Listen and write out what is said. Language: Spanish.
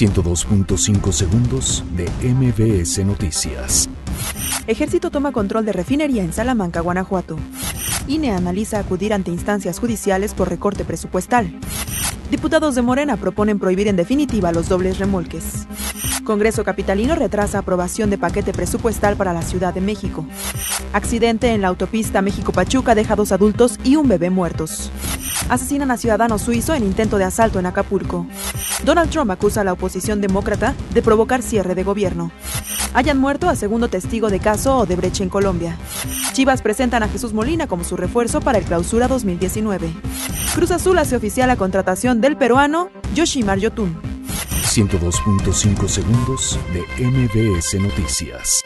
102.5 segundos de MBS Noticias. Ejército toma control de refinería en Salamanca, Guanajuato. INE analiza acudir ante instancias judiciales por recorte presupuestal. Diputados de Morena proponen prohibir en definitiva los dobles remolques. Congreso Capitalino retrasa aprobación de paquete presupuestal para la Ciudad de México. Accidente en la autopista México-Pachuca deja dos adultos y un bebé muertos. Asesinan a ciudadano suizo en intento de asalto en Acapulco. Donald Trump acusa a la oposición demócrata de provocar cierre de gobierno. Hayan muerto a segundo testigo de caso o de brecha en Colombia. Chivas presentan a Jesús Molina como su refuerzo para el clausura 2019. Cruz Azul hace oficial la contratación del peruano Yoshimar Yotun. 102.5 segundos de MBS Noticias.